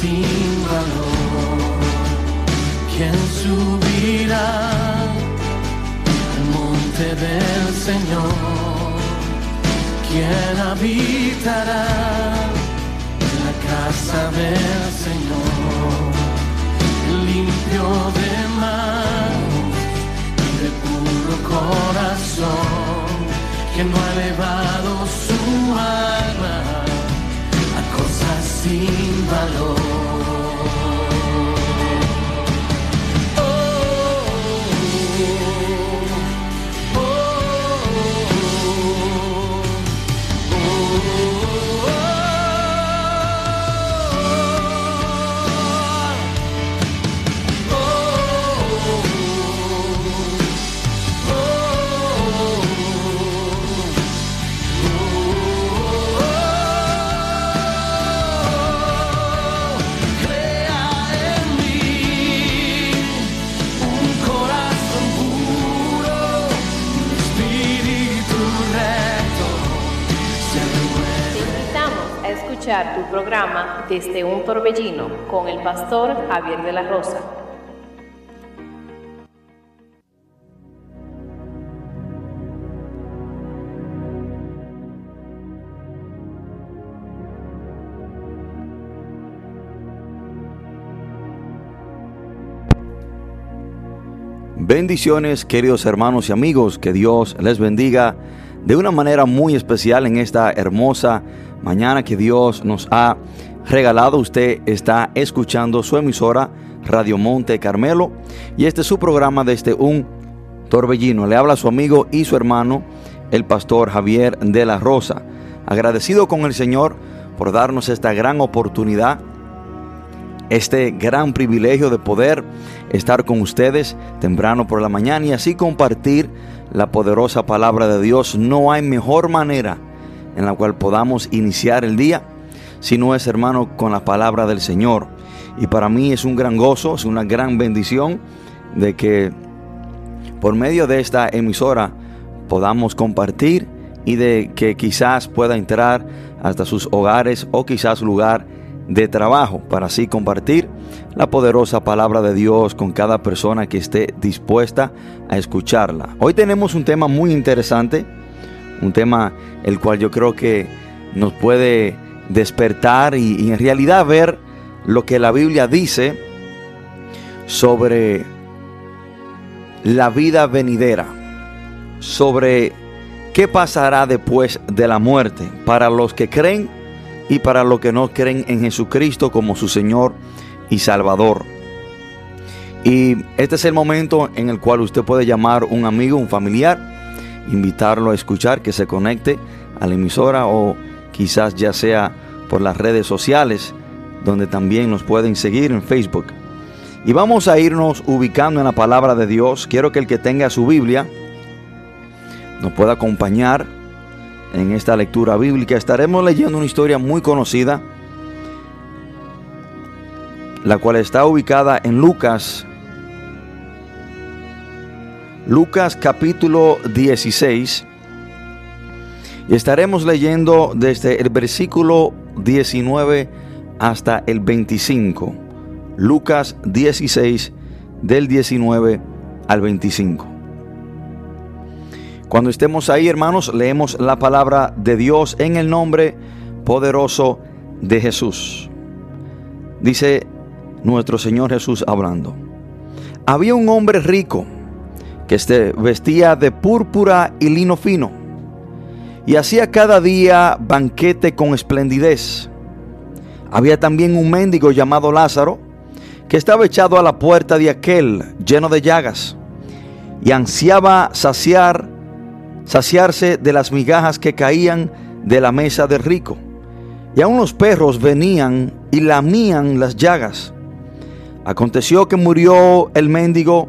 sin valor. ¿Quién subirá al monte del Señor? ¿Quién habitará en la casa del Señor? Limpio de manos y de puro corazón, que no ha elevado su alma a cosas sin valor. Tu programa Desde un Torbellino con el pastor Javier de la Rosa. Bendiciones, queridos hermanos y amigos, que Dios les bendiga de una manera muy especial en esta hermosa mañana que Dios nos ha regalado. Usted está escuchando su emisora Radio Monte Carmelo y este es su programa desde un torbellino. Le habla su amigo y su hermano, el pastor Javier de la Rosa. Agradecido con el Señor por darnos esta gran oportunidad este gran privilegio de poder estar con ustedes temprano por la mañana y así compartir la poderosa palabra de Dios. No hay mejor manera en la cual podamos iniciar el día si no es hermano con la palabra del Señor. Y para mí es un gran gozo, es una gran bendición de que por medio de esta emisora podamos compartir y de que quizás pueda entrar hasta sus hogares o quizás lugar de trabajo para así compartir la poderosa palabra de Dios con cada persona que esté dispuesta a escucharla. Hoy tenemos un tema muy interesante, un tema el cual yo creo que nos puede despertar y, y en realidad ver lo que la Biblia dice sobre la vida venidera, sobre qué pasará después de la muerte para los que creen y para los que no creen en Jesucristo como su Señor y Salvador. Y este es el momento en el cual usted puede llamar un amigo, un familiar, invitarlo a escuchar, que se conecte a la emisora o quizás ya sea por las redes sociales, donde también nos pueden seguir en Facebook. Y vamos a irnos ubicando en la palabra de Dios. Quiero que el que tenga su Biblia nos pueda acompañar en esta lectura bíblica. Estaremos leyendo una historia muy conocida, la cual está ubicada en Lucas, Lucas capítulo 16. Y estaremos leyendo desde el versículo 19 hasta el 25. Lucas 16 del 19 al 25. Cuando estemos ahí, hermanos, leemos la palabra de Dios en el nombre poderoso de Jesús. Dice nuestro Señor Jesús hablando. Había un hombre rico que se vestía de púrpura y lino fino y hacía cada día banquete con esplendidez. Había también un mendigo llamado Lázaro que estaba echado a la puerta de aquel lleno de llagas y ansiaba saciar saciarse de las migajas que caían de la mesa del rico. Y aun los perros venían y lamían las llagas. Aconteció que murió el mendigo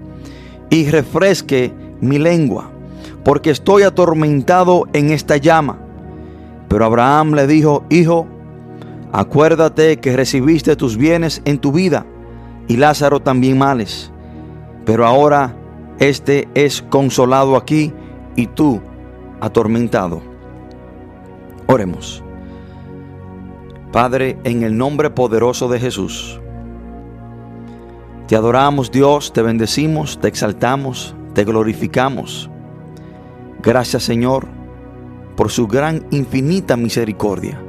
y refresque mi lengua, porque estoy atormentado en esta llama. Pero Abraham le dijo, Hijo, acuérdate que recibiste tus bienes en tu vida y Lázaro también males. Pero ahora este es consolado aquí y tú atormentado. Oremos. Padre, en el nombre poderoso de Jesús, te adoramos Dios, te bendecimos, te exaltamos, te glorificamos. Gracias Señor por su gran infinita misericordia.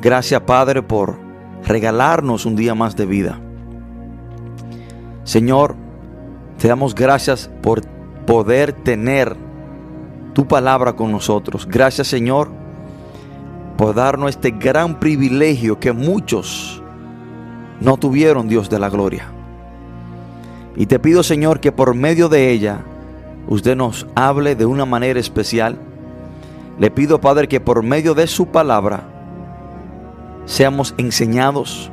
Gracias Padre por regalarnos un día más de vida. Señor, te damos gracias por poder tener tu palabra con nosotros. Gracias Señor por darnos este gran privilegio que muchos no tuvieron, Dios de la gloria. Y te pido Señor que por medio de ella usted nos hable de una manera especial. Le pido Padre que por medio de su palabra seamos enseñados,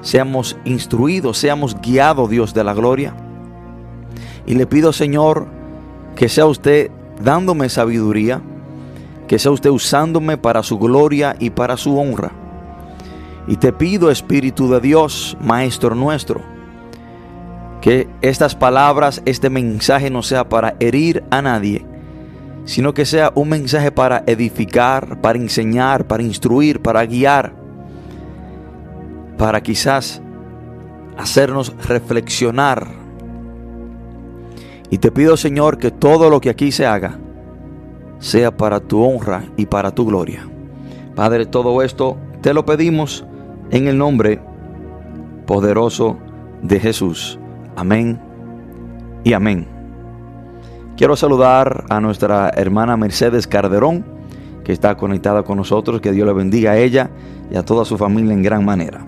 seamos instruidos, seamos guiados, Dios de la gloria. Y le pido, Señor, que sea usted dándome sabiduría, que sea usted usándome para su gloria y para su honra. Y te pido, Espíritu de Dios, Maestro nuestro, que estas palabras, este mensaje no sea para herir a nadie, sino que sea un mensaje para edificar, para enseñar, para instruir, para guiar, para quizás hacernos reflexionar. Y te pido, Señor, que todo lo que aquí se haga sea para tu honra y para tu gloria. Padre, todo esto te lo pedimos en el nombre poderoso de Jesús. Amén y amén. Quiero saludar a nuestra hermana Mercedes Carderón, que está conectada con nosotros. Que Dios le bendiga a ella y a toda su familia en gran manera.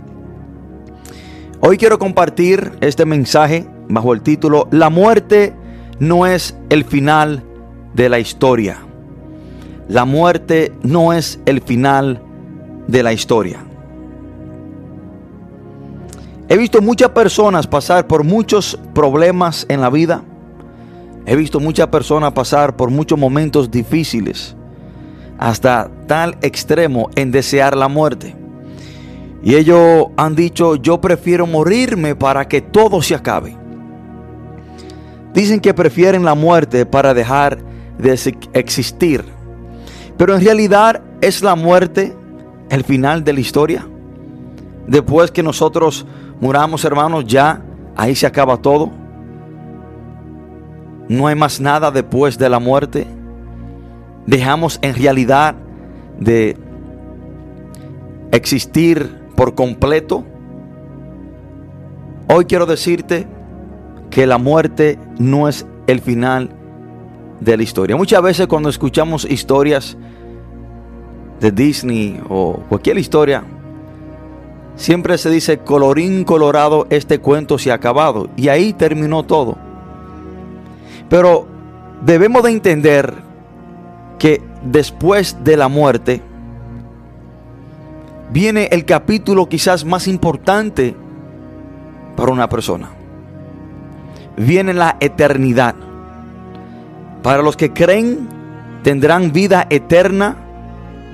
Hoy quiero compartir este mensaje bajo el título La muerte no es el final de la historia. La muerte no es el final de la historia. He visto muchas personas pasar por muchos problemas en la vida. He visto muchas personas pasar por muchos momentos difíciles, hasta tal extremo en desear la muerte. Y ellos han dicho, yo prefiero morirme para que todo se acabe. Dicen que prefieren la muerte para dejar de existir. Pero en realidad es la muerte el final de la historia. Después que nosotros muramos, hermanos, ya ahí se acaba todo. No hay más nada después de la muerte. Dejamos en realidad de existir por completo. Hoy quiero decirte que la muerte no es el final de la historia. Muchas veces cuando escuchamos historias de Disney o cualquier historia, siempre se dice colorín colorado, este cuento se ha acabado y ahí terminó todo. Pero debemos de entender que después de la muerte viene el capítulo quizás más importante para una persona. Viene la eternidad. Para los que creen, tendrán vida eterna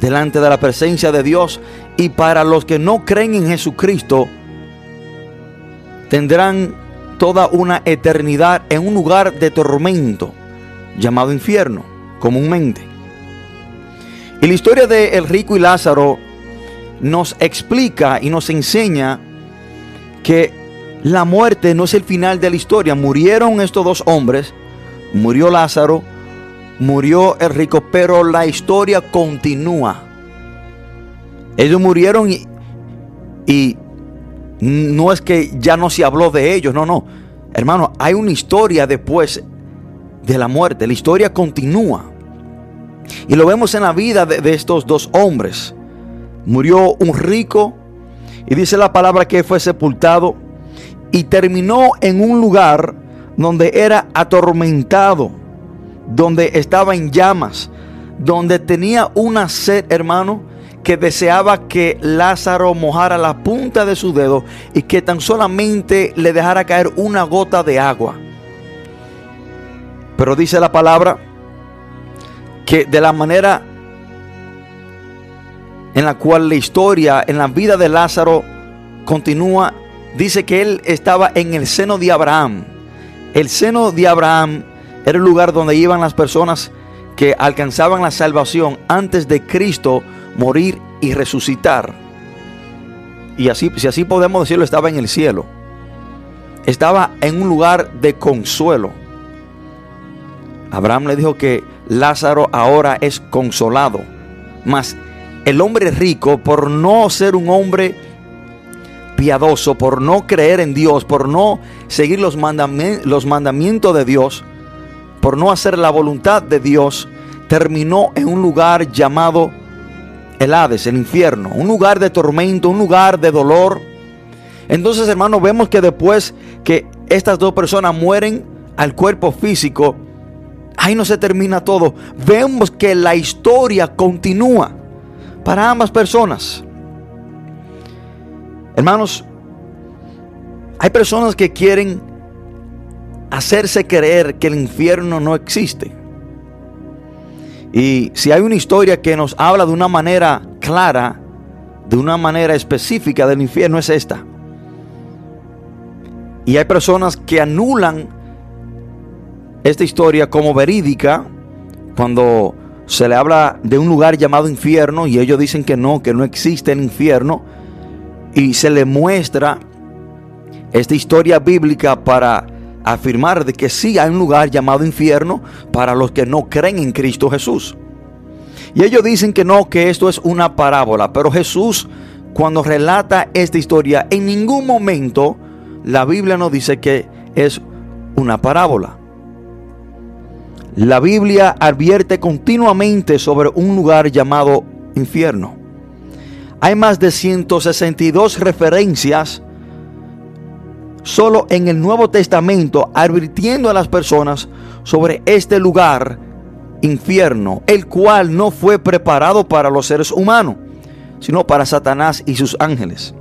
delante de la presencia de Dios. Y para los que no creen en Jesucristo, tendrán toda una eternidad en un lugar de tormento llamado infierno, comúnmente. Y la historia de el rico y Lázaro nos explica y nos enseña que la muerte no es el final de la historia. Murieron estos dos hombres, murió Lázaro, murió el rico, pero la historia continúa. Ellos murieron y, no es que ya no se habló de ellos, no, no. Hermano, hay una historia después de la muerte, la historia continúa. Y lo vemos en la vida de, de estos dos hombres. Murió un rico y dice la palabra que fue sepultado y terminó en un lugar donde era atormentado, donde estaba en llamas, donde tenía una sed, hermano, que deseaba que Lázaro mojara la punta de su dedo y que tan solamente le dejara caer una gota de agua. Pero dice la palabra que de la manera en la cual la historia en la vida de Lázaro continúa, dice que él estaba en el seno de Abraham. El seno de Abraham era el lugar donde iban las personas que alcanzaban la salvación antes de Cristo morir y resucitar. Y así, si así podemos decirlo, estaba en el cielo. Estaba en un lugar de consuelo. Abraham le dijo que Lázaro ahora es consolado. Mas el hombre rico, por no ser un hombre piadoso, por no creer en Dios, por no seguir los, los mandamientos de Dios, por no hacer la voluntad de Dios, terminó en un lugar llamado el Hades, el infierno, un lugar de tormento, un lugar de dolor. Entonces, hermano, vemos que después que estas dos personas mueren al cuerpo físico, ahí no se termina todo. Vemos que la historia continúa para ambas personas. Hermanos, hay personas que quieren hacerse creer que el infierno no existe. Y si hay una historia que nos habla de una manera clara, de una manera específica del infierno, es esta. Y hay personas que anulan esta historia como verídica cuando se le habla de un lugar llamado infierno y ellos dicen que no, que no existe el infierno. Y se le muestra esta historia bíblica para afirmar de que sí hay un lugar llamado infierno para los que no creen en Cristo Jesús. Y ellos dicen que no, que esto es una parábola. Pero Jesús, cuando relata esta historia, en ningún momento la Biblia nos dice que es una parábola. La Biblia advierte continuamente sobre un lugar llamado infierno. Hay más de 162 referencias solo en el Nuevo Testamento advirtiendo a las personas sobre este lugar infierno, el cual no fue preparado para los seres humanos, sino para Satanás y sus ángeles.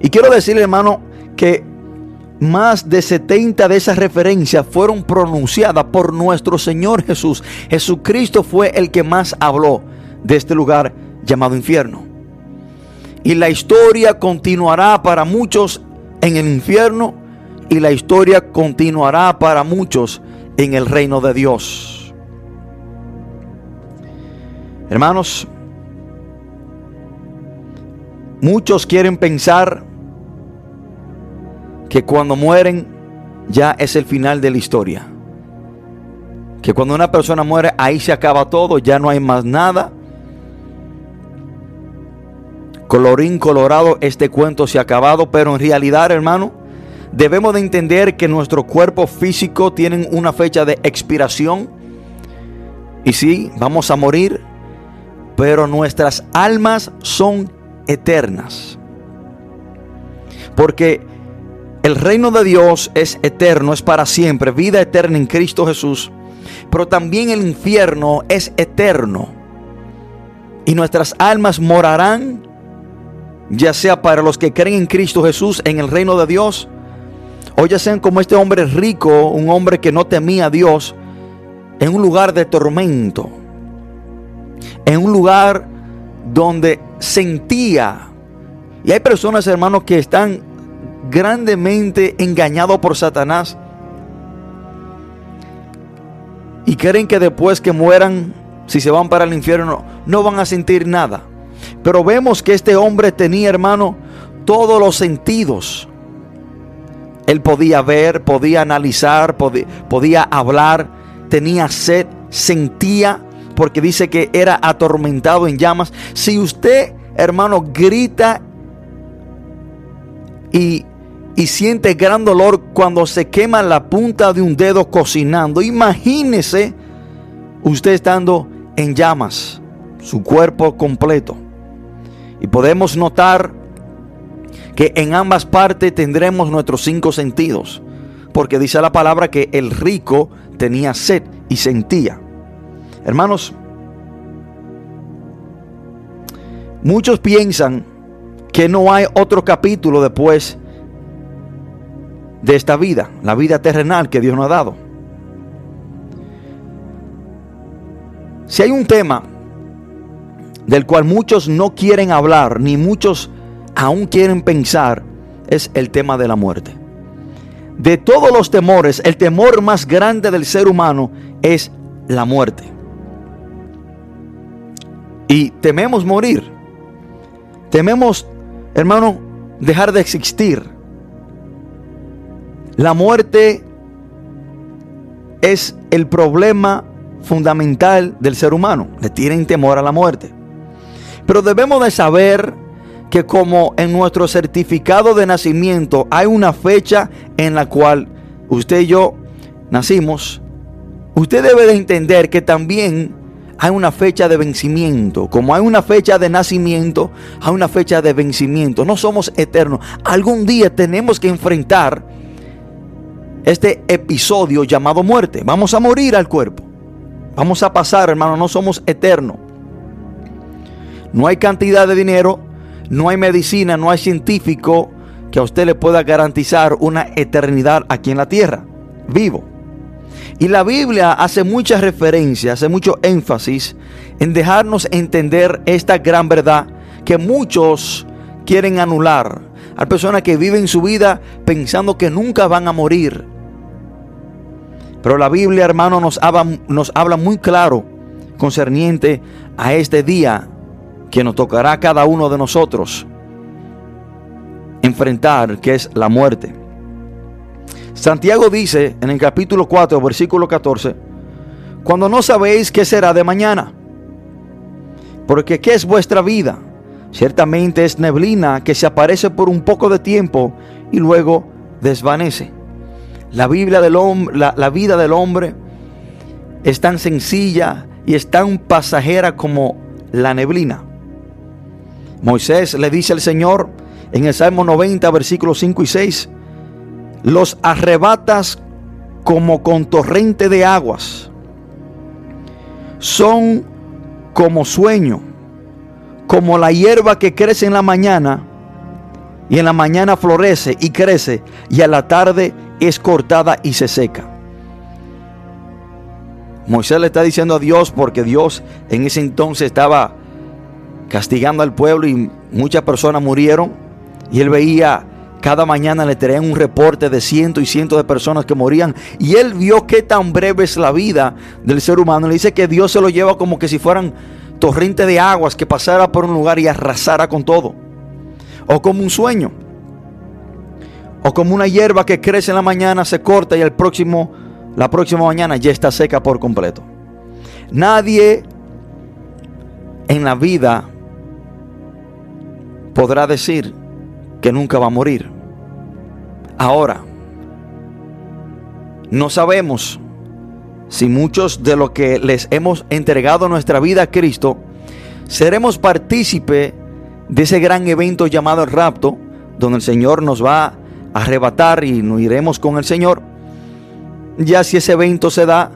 Y quiero decirle, hermano, que más de 70 de esas referencias fueron pronunciadas por nuestro Señor Jesús. Jesucristo fue el que más habló de este lugar llamado infierno. Y la historia continuará para muchos en el infierno y la historia continuará para muchos en el reino de Dios. Hermanos, muchos quieren pensar que cuando mueren ya es el final de la historia. Que cuando una persona muere ahí se acaba todo, ya no hay más nada. Colorín colorado, este cuento se ha acabado, pero en realidad, hermano, debemos de entender que nuestro cuerpo físico tiene una fecha de expiración. Y sí, vamos a morir, pero nuestras almas son eternas. Porque el reino de Dios es eterno, es para siempre, vida eterna en Cristo Jesús. Pero también el infierno es eterno. Y nuestras almas morarán, ya sea para los que creen en Cristo Jesús en el reino de Dios, o ya sean como este hombre rico, un hombre que no temía a Dios, en un lugar de tormento, en un lugar donde sentía. Y hay personas, hermanos, que están grandemente engañado por Satanás. Y creen que después que mueran, si se van para el infierno, no van a sentir nada. Pero vemos que este hombre tenía, hermano, todos los sentidos. Él podía ver, podía analizar, podía, hablar, tenía sed, sentía, porque dice que era atormentado en llamas. Si usted, hermano, grita y y siente gran dolor cuando se quema la punta de un dedo cocinando. Imagínese usted estando en llamas, su cuerpo completo. Y podemos notar que en ambas partes tendremos nuestros cinco sentidos. Porque dice la palabra que el rico tenía sed y sentía. Hermanos, Muchos piensan que no hay otro capítulo después de esta vida, la vida terrenal que Dios nos ha dado. Si hay un tema del cual muchos no quieren hablar, ni muchos aún quieren pensar, es el tema de la muerte. De todos los temores, el temor más grande del ser humano es la muerte. Y tememos morir. Tememos, hermano, dejar de existir. La muerte es el problema fundamental del ser humano. Le tienen temor a la muerte. Pero debemos de saber que como en nuestro certificado de nacimiento hay una fecha en la cual usted y yo nacimos, usted debe de entender que también hay una fecha de vencimiento. Como hay una fecha de nacimiento, hay una fecha de vencimiento. No somos eternos. Algún día tenemos que enfrentar este episodio llamado muerte. Vamos a morir al cuerpo. Vamos a pasar, hermano, no somos eternos. No hay cantidad de dinero, no hay medicina, no hay científico que a usted le pueda garantizar una eternidad aquí en la tierra, vivo. Y la Biblia hace muchas referencias, hace mucho énfasis en dejarnos entender esta gran verdad que muchos quieren anular. Hay personas que viven su vida pensando que nunca van a morir. Pero la Biblia, hermano, nos habla, nos habla muy claro concerniente a este día que nos tocará cada uno de nosotros enfrentar, que es la muerte. Santiago dice en el capítulo 4, versículo 14, cuando no sabéis qué será de mañana, porque qué es vuestra vida, ciertamente es neblina que se aparece por un poco de tiempo y luego desvanece. La, Biblia del la, la vida del hombre es tan sencilla y es tan pasajera como la neblina. Moisés le dice al Señor en el Salmo 90, versículos 5 y 6, los arrebatas como con torrente de aguas, son como sueño, como la hierba que crece en la mañana y en la mañana florece y crece y a la tarde es cortada y se seca. Moisés le está diciendo a Dios porque Dios en ese entonces estaba castigando al pueblo y muchas personas murieron y él veía cada mañana le traían un reporte de cientos y cientos de personas que morían. Y él vio qué tan breve es la vida del ser humano. Le dice que Dios se lo lleva como que si fueran torrente de aguas que pasara por un lugar y arrasara con todo. O como un sueño. O como una hierba que crece en la mañana, se corta y el próximo, la próxima mañana ya está seca por completo. Nadie en la vida podrá decir que nunca va a morir. Ahora, no sabemos si muchos de los que les hemos entregado nuestra vida a Cristo seremos partícipe de ese gran evento llamado el rapto, donde el Señor nos va a arrebatar y nos iremos con el Señor. Ya si ese evento se da,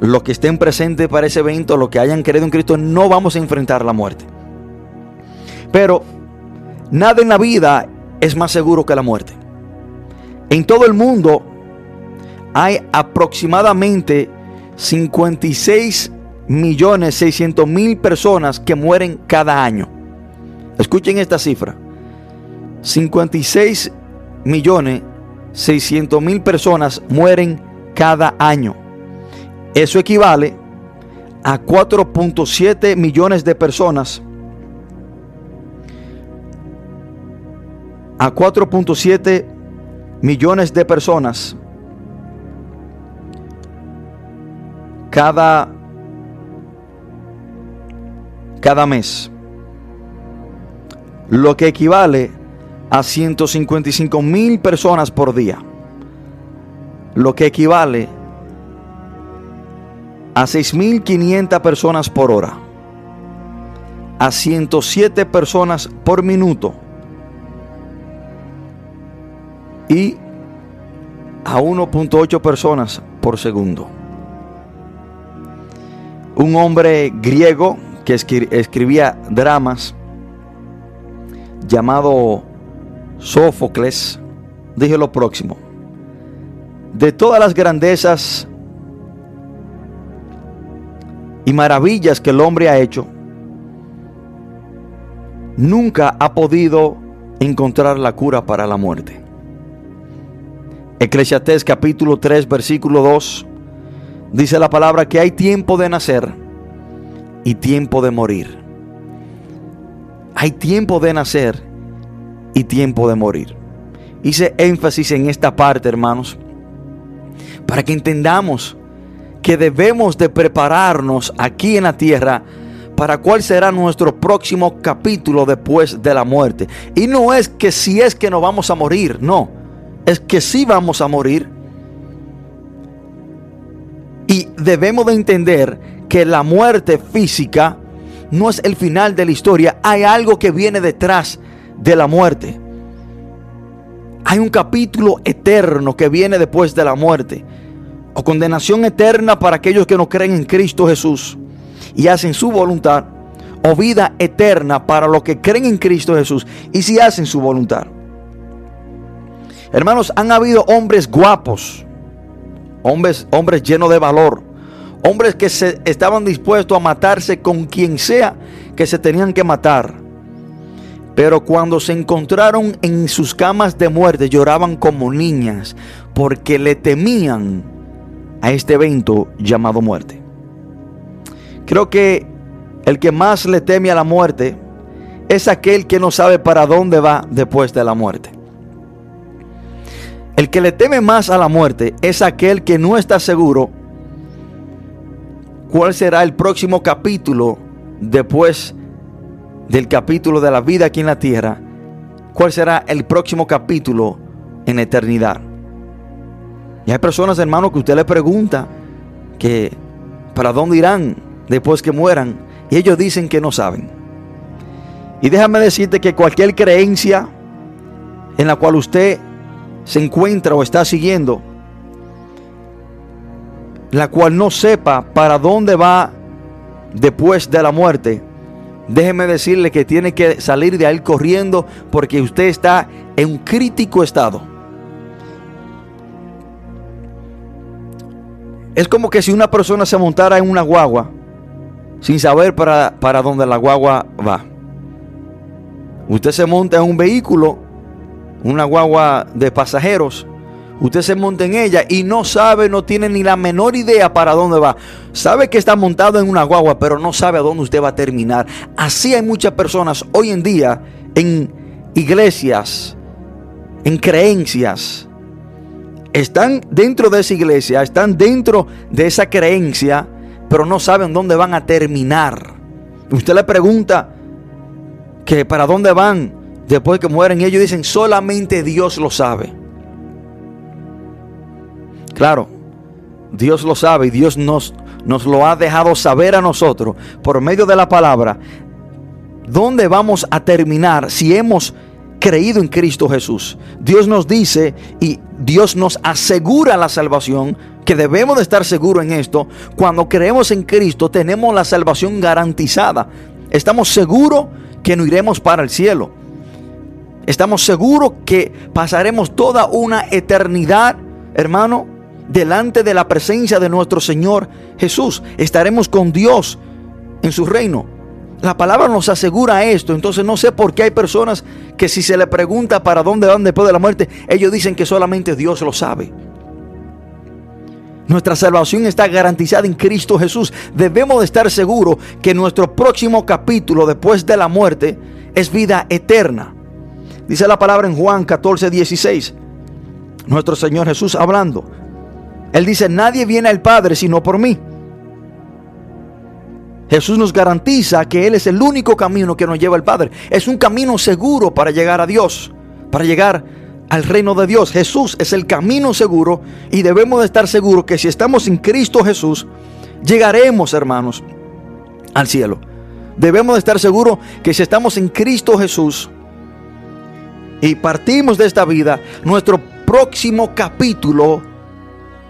los que estén presentes para ese evento, los que hayan creído en Cristo, no vamos a enfrentar la muerte. Pero Nada en la vida es más seguro que la muerte. En todo el mundo hay aproximadamente 56 millones 600 mil personas que mueren cada año. Escuchen esta cifra. 56 millones 600 mil personas mueren cada año. Eso equivale a 4.7 millones de personas a 4.7 millones de personas cada, cada mes, lo que equivale a 155 mil personas por día, lo que equivale a 6.500 personas por hora, a 107 personas por minuto, y a 1.8 personas por segundo. Un hombre griego que escribía dramas llamado Sófocles dije lo próximo. De todas las grandezas y maravillas que el hombre ha hecho, nunca ha podido encontrar la cura para la muerte. Eclesiastés capítulo 3 versículo 2 dice la palabra que hay tiempo de nacer y tiempo de morir. Hay tiempo de nacer y tiempo de morir. Hice énfasis en esta parte, hermanos, para que entendamos que debemos de prepararnos aquí en la tierra para cuál será nuestro próximo capítulo después de la muerte. Y no es que si es que no vamos a morir, no, es que sí vamos a morir. Y debemos de entender que la muerte física no es el final de la historia, hay algo que viene detrás de la muerte. Hay un capítulo eterno que viene después de la muerte. O condenación eterna para aquellos que no creen en Cristo Jesús y hacen su voluntad. O vida eterna para los que creen en Cristo Jesús y si hacen su voluntad. Hermanos, han habido hombres guapos. Hombres, hombres llenos de valor. Hombres que se estaban dispuestos a matarse con quien sea que se tenían que matar pero cuando se encontraron en sus camas de muerte lloraban como niñas porque le temían a este evento llamado muerte. Creo que el que más le teme a la muerte es aquel que no sabe para dónde va después de la muerte. El que le teme más a la muerte es aquel que no está seguro cuál será el próximo capítulo después del capítulo de la vida aquí en la tierra, cuál será el próximo capítulo en eternidad. Y hay personas, hermanos, que usted le pregunta que para dónde irán después que mueran y ellos dicen que no saben. Y déjame decirte que cualquier creencia en la cual usted se encuentra o está siguiendo, la cual no sepa para dónde va después de la muerte, déjeme decirle que tiene que salir de ahí corriendo porque usted está en un crítico estado. Es como que si una persona se montara en una guagua sin saber para, para dónde la guagua va. Usted se monta en un vehículo, una guagua de pasajeros, Usted se monta en ella y no sabe, no tiene ni la menor idea para dónde va. Sabe que está montado en una guagua, pero no sabe a dónde usted va a terminar. Así hay muchas personas hoy en día en iglesias, en creencias. Están dentro de esa iglesia, están dentro de esa creencia, pero no saben dónde van a terminar. Usted le pregunta que para dónde van después que mueren ellos dicen solamente Dios lo sabe. Claro, Dios lo sabe y Dios nos, nos lo ha dejado saber a nosotros por medio de la palabra. ¿Dónde vamos a terminar si hemos creído en Cristo Jesús? Dios nos dice y Dios nos asegura la salvación, que debemos de estar seguros en esto. Cuando creemos en Cristo tenemos la salvación garantizada. Estamos seguros que no iremos para el cielo. Estamos seguros que pasaremos toda una eternidad, hermano, delante de la presencia de nuestro Señor Jesús. Estaremos con Dios en su reino. La palabra nos asegura esto, entonces no sé por qué hay personas que si se le pregunta para dónde van después de la muerte, ellos dicen que solamente Dios lo sabe. Nuestra salvación está garantizada en Cristo Jesús. Debemos de estar seguros que nuestro próximo capítulo después de la muerte es vida eterna. Dice la palabra en Juan 14, 16. Nuestro Señor Jesús hablando. Él dice, nadie viene al Padre sino por mí. Jesús nos garantiza que Él es el único camino que nos lleva al Padre. Es un camino seguro para llegar a Dios, para llegar al reino de Dios. Jesús es el camino seguro y debemos de estar seguros que si estamos en Cristo Jesús, llegaremos, hermanos, al cielo. Debemos de estar seguros que si estamos en Cristo Jesús y partimos de esta vida, nuestro próximo capítulo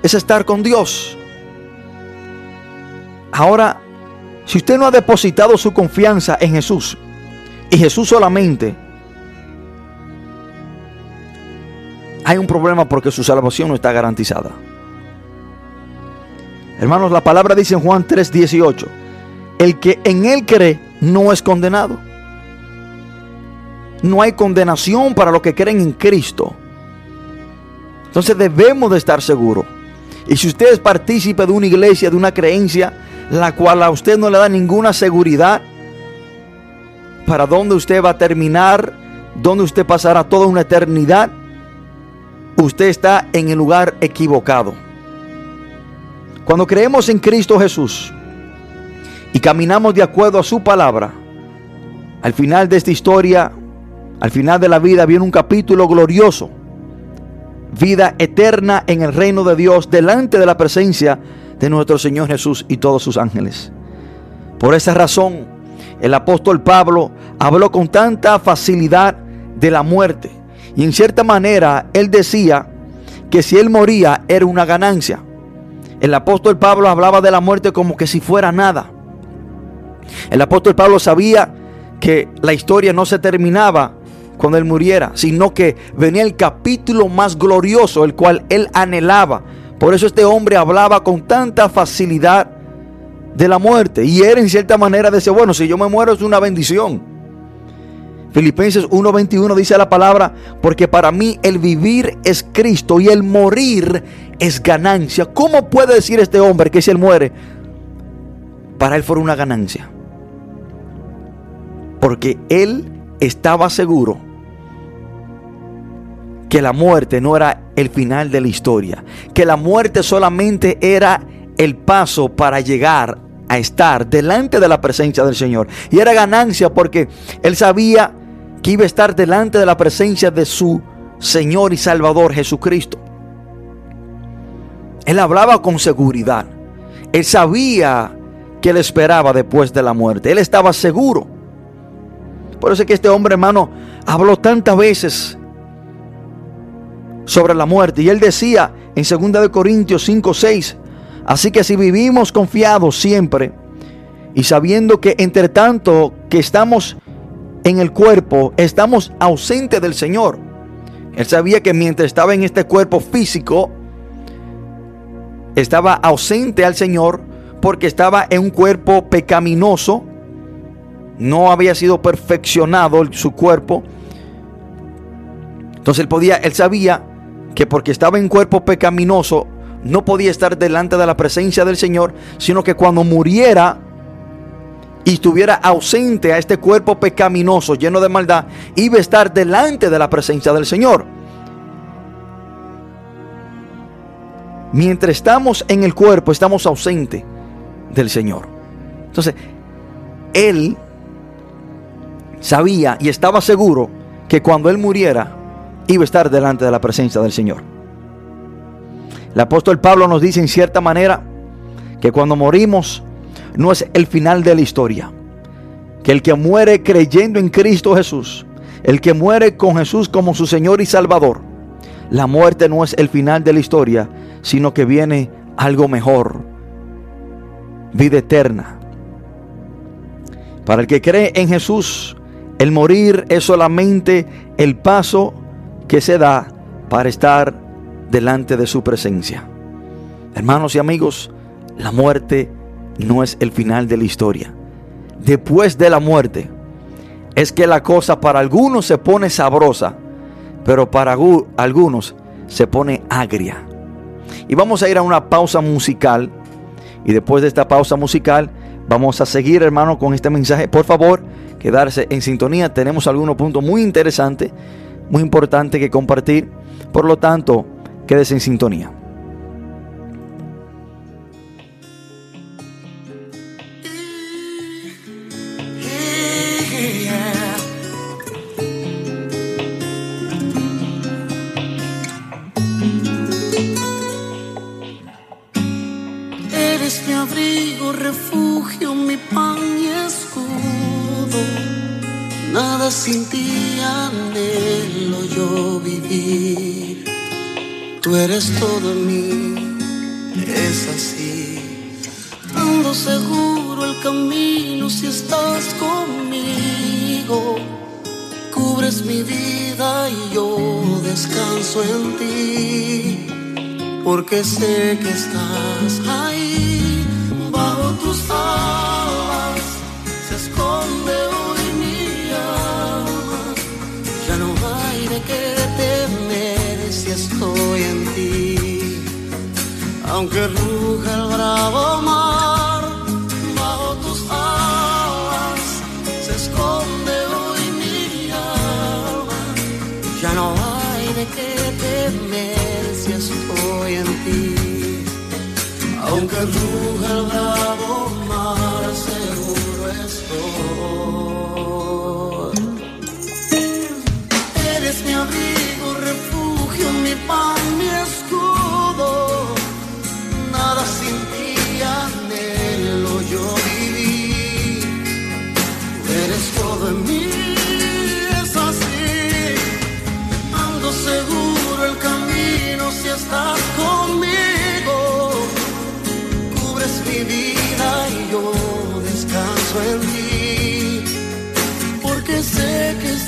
es estar con Dios. Ahora, si usted no ha depositado su confianza en Jesús y Jesús solamente, hay un problema porque su salvación no está garantizada. Hermanos, la palabra dice en Juan 3:18, el que en él cree no es condenado. No hay condenación para los que creen en Cristo. Entonces debemos de estar seguros. Y si usted es partícipe de una iglesia, de una creencia, la cual a usted no le da ninguna seguridad para dónde usted va a terminar, dónde usted pasará toda una eternidad, usted está en el lugar equivocado. Cuando creemos en Cristo Jesús y caminamos de acuerdo a su palabra, al final de esta historia, al final de la vida viene un capítulo glorioso. Vida eterna en el reino de Dios delante de la presencia de nuestro Señor Jesús y todos sus ángeles. Por esa razón, el apóstol Pablo habló con tanta facilidad de la muerte. Y en cierta manera él decía que si él moría era una ganancia. El apóstol Pablo hablaba de la muerte como que si fuera nada. El apóstol Pablo sabía que la historia no se terminaba cuando él muriera, sino que venía el capítulo más glorioso, el cual él anhelaba. Por eso este hombre hablaba con tanta facilidad de la muerte. Y él en cierta manera decía, bueno, si yo me muero es una bendición. Filipenses 1:21 dice la palabra, porque para mí el vivir es Cristo y el morir es ganancia. ¿Cómo puede decir este hombre que si él muere, para él fue una ganancia? Porque él estaba seguro que la muerte no era el final de la historia, que la muerte solamente era el paso para llegar a estar delante de la presencia del Señor. Y era ganancia porque él sabía que iba a estar delante de la presencia de su Señor y Salvador Jesucristo. Él hablaba con seguridad. Él sabía que él esperaba después de la muerte. Él estaba seguro. Por eso es que este hombre, hermano, habló tantas veces sobre la muerte. Y él decía en 2 de Corintios 5, 6, así que si vivimos confiados siempre y sabiendo que entre tanto que estamos en el cuerpo, estamos ausentes del Señor. Él sabía que mientras estaba en este cuerpo físico, estaba ausente al Señor porque estaba en un cuerpo pecaminoso, no había sido perfeccionado su cuerpo. Entonces él podía, él sabía que porque estaba en cuerpo pecaminoso, no podía estar delante de la presencia del Señor, sino que cuando muriera y estuviera ausente a este cuerpo pecaminoso, lleno de maldad, iba a estar delante de la presencia del Señor. Mientras estamos en el cuerpo, estamos ausentes del Señor. Entonces, él sabía y estaba seguro que cuando él muriera, iba a estar delante de la presencia del Señor. El apóstol Pablo nos dice en cierta manera que cuando morimos no es el final de la historia. Que el que muere creyendo en Cristo Jesús, el que muere con Jesús como su Señor y Salvador, la muerte no es el final de la historia, sino que viene algo mejor, vida eterna. Para el que cree en Jesús, el morir es solamente el paso que se da para estar delante de su presencia. Hermanos y amigos, la muerte no es el final de la historia. Después de la muerte es que la cosa para algunos se pone sabrosa, pero para algunos se pone agria. Y vamos a ir a una pausa musical. Y después de esta pausa musical, vamos a seguir, hermano, con este mensaje. Por favor, quedarse en sintonía. Tenemos algunos puntos muy interesantes muy importante que compartir. Por lo tanto, quédese en sintonía. Sin ti anhelo yo vivir. Tú eres todo en mí, es así. Ando seguro el camino si estás conmigo. cubres mi vida y yo descanso en ti, porque sé que estás ahí bajo tus alas, aunque ruja el bravo mar, bajo tus alas se esconde hoy mi alma, ya no hay de qué temer si estoy en ti. Aunque ruja el bravo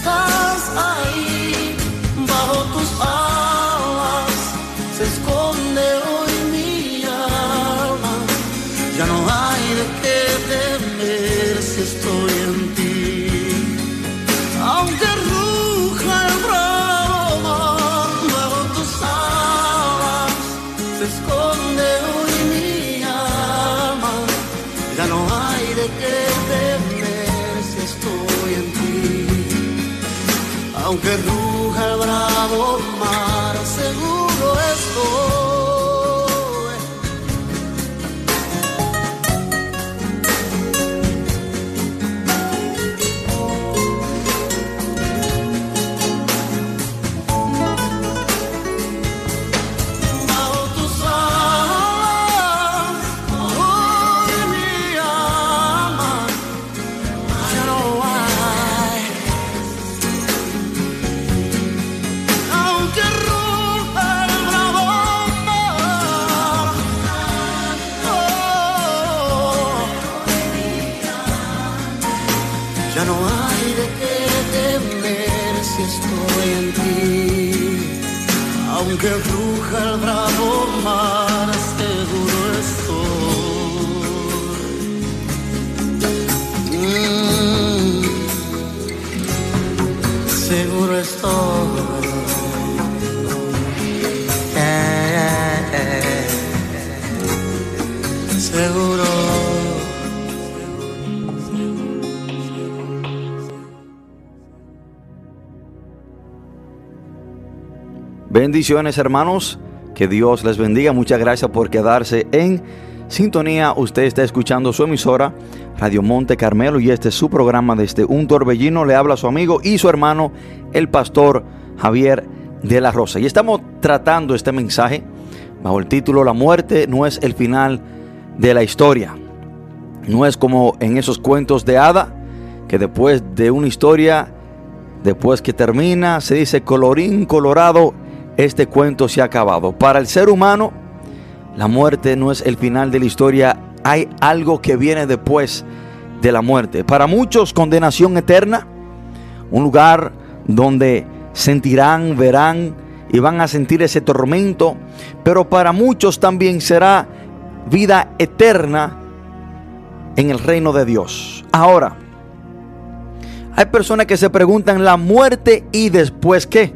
sé que estás Hermanos, que Dios les bendiga. Muchas gracias por quedarse en sintonía. Usted está escuchando su emisora Radio Monte Carmelo y este es su programa desde un torbellino. Le habla su amigo y su hermano, el pastor Javier de la Rosa. Y estamos tratando este mensaje bajo el título La muerte no es el final de la historia. No es como en esos cuentos de hada que después de una historia, después que termina, se dice colorín colorado, este cuento se ha acabado. Para el ser humano, la muerte no es el final de la historia, hay algo que viene después de la muerte. Para muchos, condenación eterna, un lugar donde sentirán, verán y van a sentir ese tormento, pero para muchos también será vida eterna en el reino de Dios. Ahora, hay personas que se preguntan la muerte y después qué.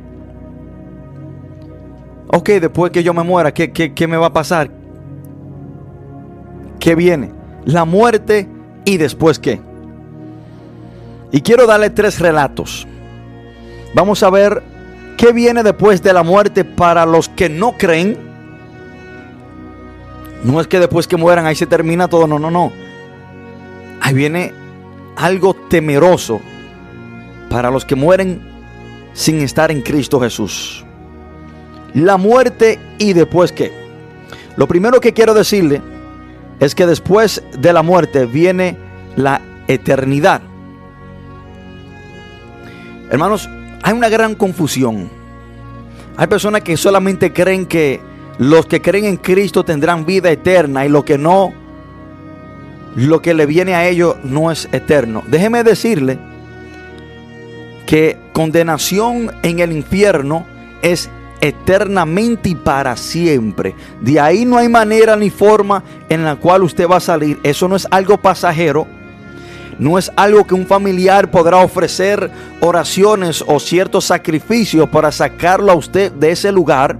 Ok, después que yo me muera, ¿qué, qué, qué me va a pasar? ¿Qué viene? La muerte y después qué. Y quiero darle tres relatos. Vamos a ver qué viene después de la muerte para los que no creen. No es que después que mueran ahí se termina todo, no, no, no. Ahí viene algo temeroso para los que mueren sin estar en Cristo Jesús. La muerte y después qué. Lo primero que quiero decirle es que después de la muerte viene la eternidad. Hermanos, hay una gran confusión. Hay personas que solamente creen que los que creen en Cristo tendrán vida eterna y lo que no, lo que le viene a ellos no es eterno. Déjeme decirle que condenación en el infierno es eternamente y para siempre. De ahí no hay manera ni forma en la cual usted va a salir. Eso no es algo pasajero. No es algo que un familiar podrá ofrecer oraciones o ciertos sacrificios para sacarlo a usted de ese lugar.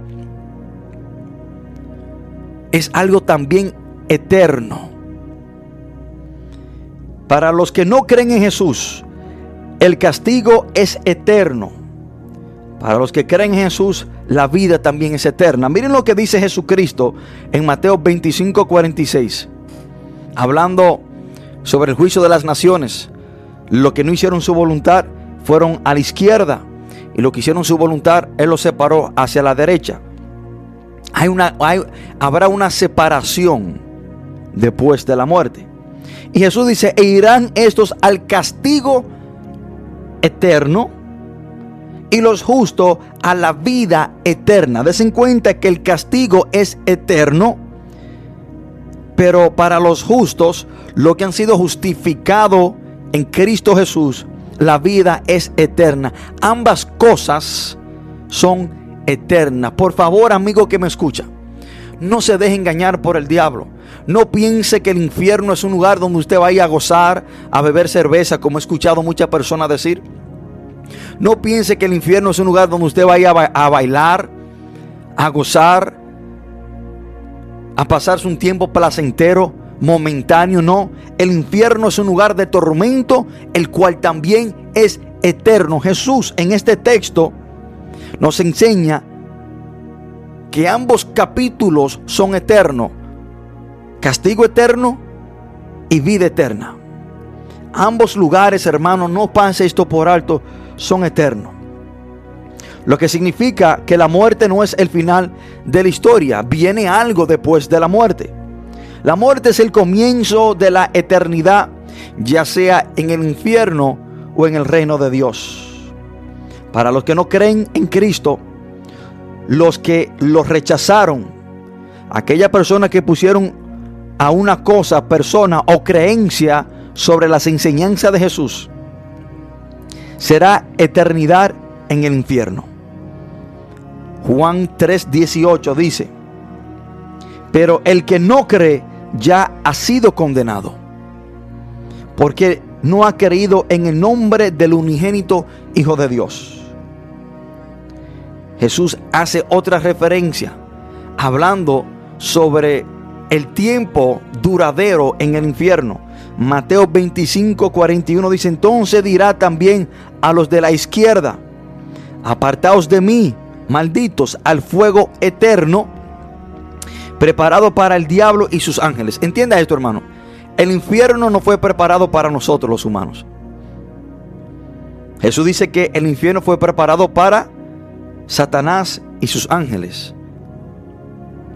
Es algo también eterno. Para los que no creen en Jesús, el castigo es eterno. Para los que creen en Jesús, la vida también es eterna. Miren lo que dice Jesucristo en Mateo 25, 46. Hablando sobre el juicio de las naciones. Lo que no hicieron su voluntad fueron a la izquierda. Y lo que hicieron su voluntad, Él los separó hacia la derecha. Hay una, habrá una separación después de la muerte. Y Jesús dice, e irán estos al castigo eterno y los justos a la vida eterna. Des en cuenta que el castigo es eterno, pero para los justos, lo que han sido justificado en Cristo Jesús, la vida es eterna. Ambas cosas son eternas. Por favor, amigo que me escucha, no se deje engañar por el diablo. No piense que el infierno es un lugar donde usted vaya a gozar, a beber cerveza, como he escuchado muchas personas decir. No piense que el infierno es un lugar donde usted vaya a bailar, a gozar, a pasarse un tiempo placentero, momentáneo. No, el infierno es un lugar de tormento, el cual también es eterno. Jesús en este texto nos enseña que ambos capítulos son eternos castigo eterno y vida eterna. Ambos lugares, hermano, no pase esto por alto, son eternos. Lo que significa que la muerte no es el final de la historia, viene algo después de la muerte. La muerte es el comienzo de la eternidad, ya sea en el infierno o en el reino de Dios. Para los que no creen en Cristo, los que lo rechazaron, aquellas personas que pusieron a una cosa, persona o creencia sobre las enseñanzas de Jesús, será eternidad en el infierno. Juan 3:18 dice, pero el que no cree ya ha sido condenado, porque no ha creído en el nombre del unigénito Hijo de Dios. Jesús hace otra referencia hablando sobre el tiempo duradero en el infierno. Mateo 25, 41 dice, entonces dirá también a los de la izquierda, apartaos de mí, malditos, al fuego eterno, preparado para el diablo y sus ángeles. Entienda esto, hermano. El infierno no fue preparado para nosotros los humanos. Jesús dice que el infierno fue preparado para Satanás y sus ángeles.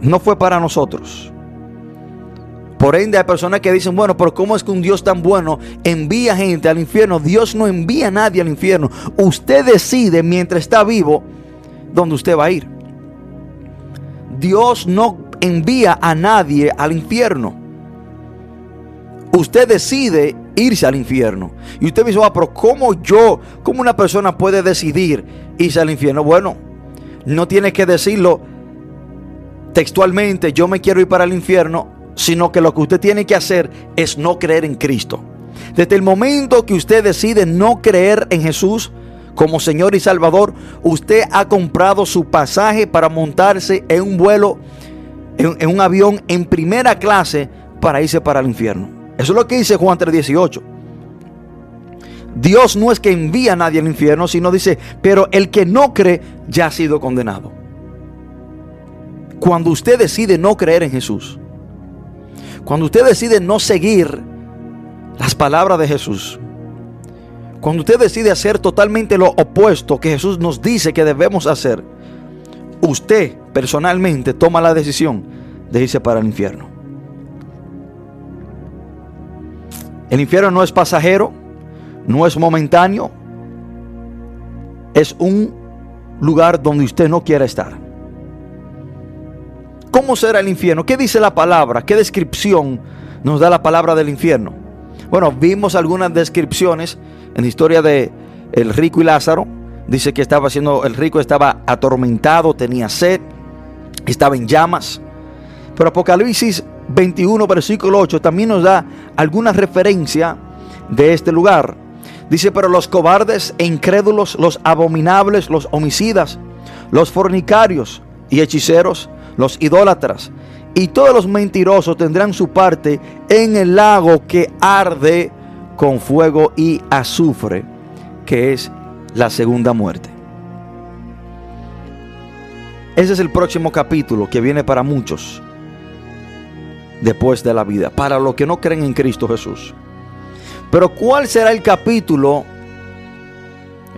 No fue para nosotros. Por ende, hay personas que dicen, bueno, pero ¿cómo es que un Dios tan bueno envía gente al infierno? Dios no envía a nadie al infierno. Usted decide mientras está vivo dónde usted va a ir. Dios no envía a nadie al infierno. Usted decide irse al infierno. Y usted dice, ah, pero ¿cómo yo, cómo una persona puede decidir irse al infierno? Bueno, no tiene que decirlo textualmente, yo me quiero ir para el infierno sino que lo que usted tiene que hacer es no creer en Cristo. Desde el momento que usted decide no creer en Jesús como Señor y Salvador, usted ha comprado su pasaje para montarse en un vuelo, en, un avión en primera clase para irse para el infierno. Eso es lo que dice Juan 3:18. Dios no es que envía a nadie al infierno, sino dice, pero el que no cree ya ha sido condenado. Cuando usted decide no creer en Jesús, cuando usted decide no seguir las palabras de Jesús, cuando usted decide hacer totalmente lo opuesto que Jesús nos dice que debemos hacer, usted personalmente toma la decisión de irse para el infierno. El infierno no es pasajero, no es momentáneo, es un lugar donde usted no quiere estar. ¿Cómo será el infierno? ¿Qué dice la palabra? ¿Qué descripción nos da la palabra del infierno? Bueno, vimos algunas descripciones en la historia de el rico y Lázaro, Dice que estaba siendo, el rico estaba atormentado, tenía sed, estaba en llamas. Pero Apocalipsis 21, versículo 8, también nos da alguna referencia de este lugar. Dice, pero los cobardes e incrédulos, los abominables, los homicidas, los fornicarios y hechiceros, los idólatras y todos los mentirosos tendrán su parte en el lago que arde con fuego y azufre, que es la segunda muerte. Ese es el próximo capítulo que viene para muchos después de la vida, para los que no creen en Cristo Jesús. Pero ¿cuál será el capítulo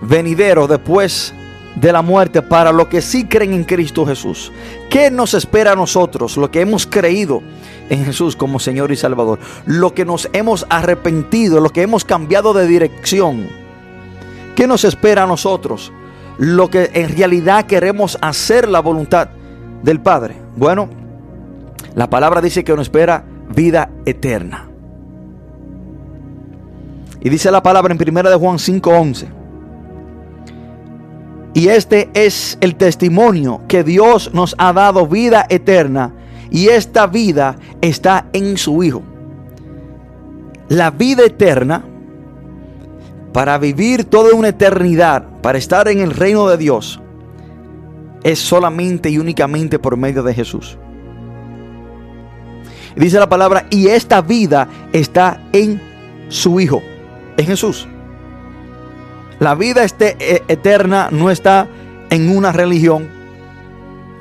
venidero después de la muerte para los que sí creen en Cristo Jesús? ¿Qué nos espera a nosotros, los que hemos creído en Jesús como Señor y Salvador? Lo que nos hemos arrepentido, lo que hemos cambiado de dirección. ¿Qué nos espera a nosotros? Lo que en realidad queremos hacer la voluntad del Padre. Bueno, la palabra dice que nos espera vida eterna. Y dice la palabra en 1 de Juan 5:11. Y este es el testimonio que Dios nos ha dado vida eterna y esta vida está en su Hijo. La vida eterna para vivir toda una eternidad, para estar en el reino de Dios, es solamente y únicamente por medio de Jesús. Dice la palabra, y esta vida está en su Hijo en Jesús. La vida este, e, eterna no está en una religión.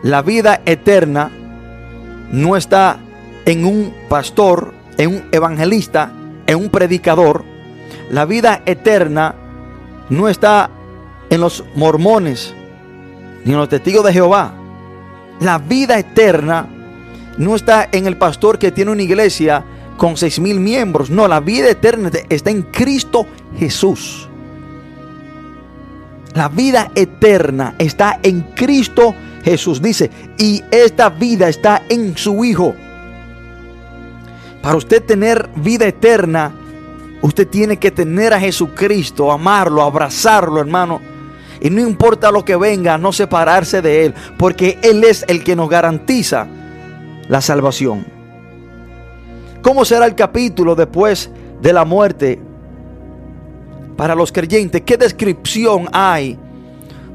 La vida eterna no está en un pastor, en un evangelista, en un predicador. La vida eterna no está en los mormones ni en los testigos de Jehová. La vida eterna no está en el pastor que tiene una iglesia con seis mil miembros. No, la vida eterna está en Cristo Jesús. La vida eterna está en Cristo Jesús. Dice, y esta vida está en su Hijo. Para usted tener vida eterna, usted tiene que tener a Jesucristo, amarlo, abrazarlo, hermano. Y no importa lo que venga, no separarse de Él, porque Él es el que nos garantiza la salvación. ¿Cómo será el capítulo después de la muerte para los creyentes? ¿Qué descripción hay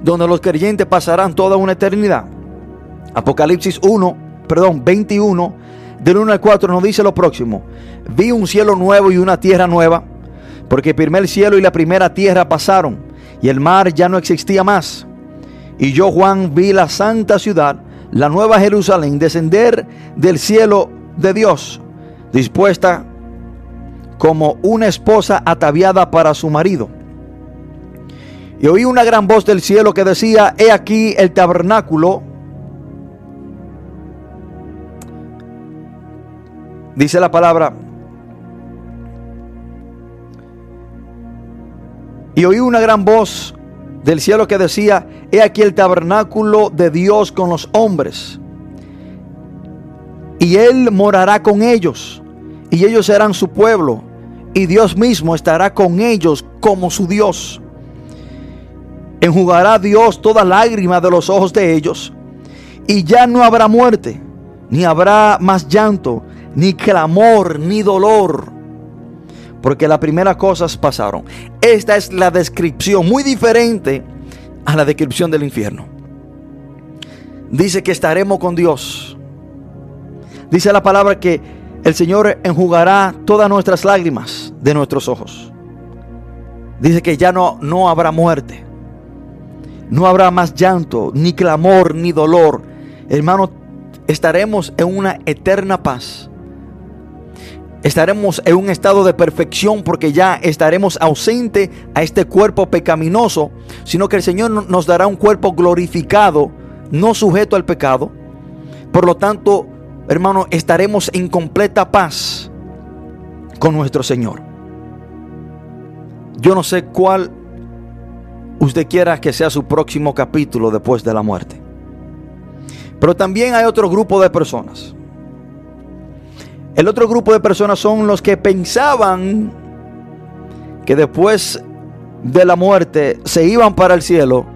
donde los creyentes pasarán toda una eternidad? Apocalipsis 1, perdón, 21, del 1 al 4 nos dice lo próximo. Vi un cielo nuevo y una tierra nueva, porque el primer cielo y la primera tierra pasaron, y el mar ya no existía más. Y yo, Juan, vi la santa ciudad, la nueva Jerusalén, descender del cielo de Dios dispuesta como una esposa ataviada para su marido. Y oí una gran voz del cielo que decía, he aquí el tabernáculo. Dice la palabra. Y oí una gran voz del cielo que decía, he aquí el tabernáculo de Dios con los hombres. Y él morará con ellos y ellos serán su pueblo, y Dios mismo estará con ellos como su Dios. Enjugará Dios toda lágrima de los ojos de ellos, y ya no habrá muerte, ni habrá más llanto, ni clamor, ni dolor, porque las primeras cosas pasaron. Esta es la descripción muy diferente a la descripción del infierno. Dice que estaremos con Dios. Dice la palabra que el Señor enjugará todas nuestras lágrimas de nuestros ojos. Dice que ya no, no habrá muerte. No habrá más llanto, ni clamor, ni dolor. Hermano, estaremos en una eterna paz. Estaremos en un estado de perfección porque ya estaremos ausente a este cuerpo pecaminoso, sino que el Señor nos dará un cuerpo glorificado, no sujeto al pecado. Por lo tanto, hermano, estaremos en completa paz con nuestro Señor. Yo no sé cuál usted quiera que sea su próximo capítulo después de la muerte. Pero también hay otro grupo de personas. El otro grupo de personas son los que pensaban que después de la muerte se iban para el cielo,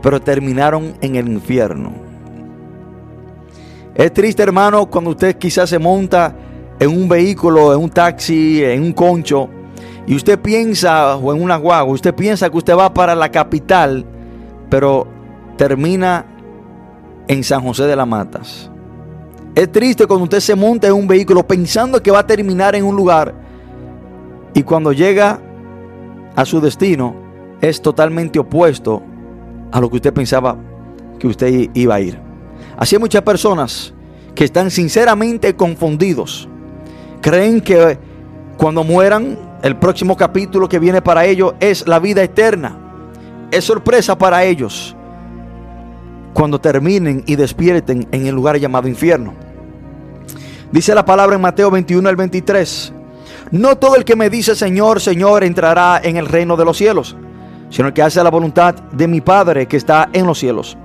pero terminaron en el infierno. Es triste, hermano, cuando usted quizás se monta en un vehículo, en un taxi, en un concho, y usted piensa, o en una guagua, usted piensa que usted va para la capital, pero termina en San José de las Matas. Es triste cuando usted se monta en un vehículo pensando que va a terminar en un lugar y cuando llega a su destino es totalmente opuesto a lo que usted pensaba que usted iba a ir. Así hay muchas personas que están sinceramente confundidos. Creen que cuando mueran, el próximo capítulo que viene para ellos es la vida eterna. Es sorpresa para ellos cuando terminen y despierten en el lugar llamado infierno. Dice la palabra en Mateo 21 al 23. No todo el que me dice Señor, Señor entrará en el reino de los cielos, sino el que hace la voluntad de mi Padre que está en los cielos.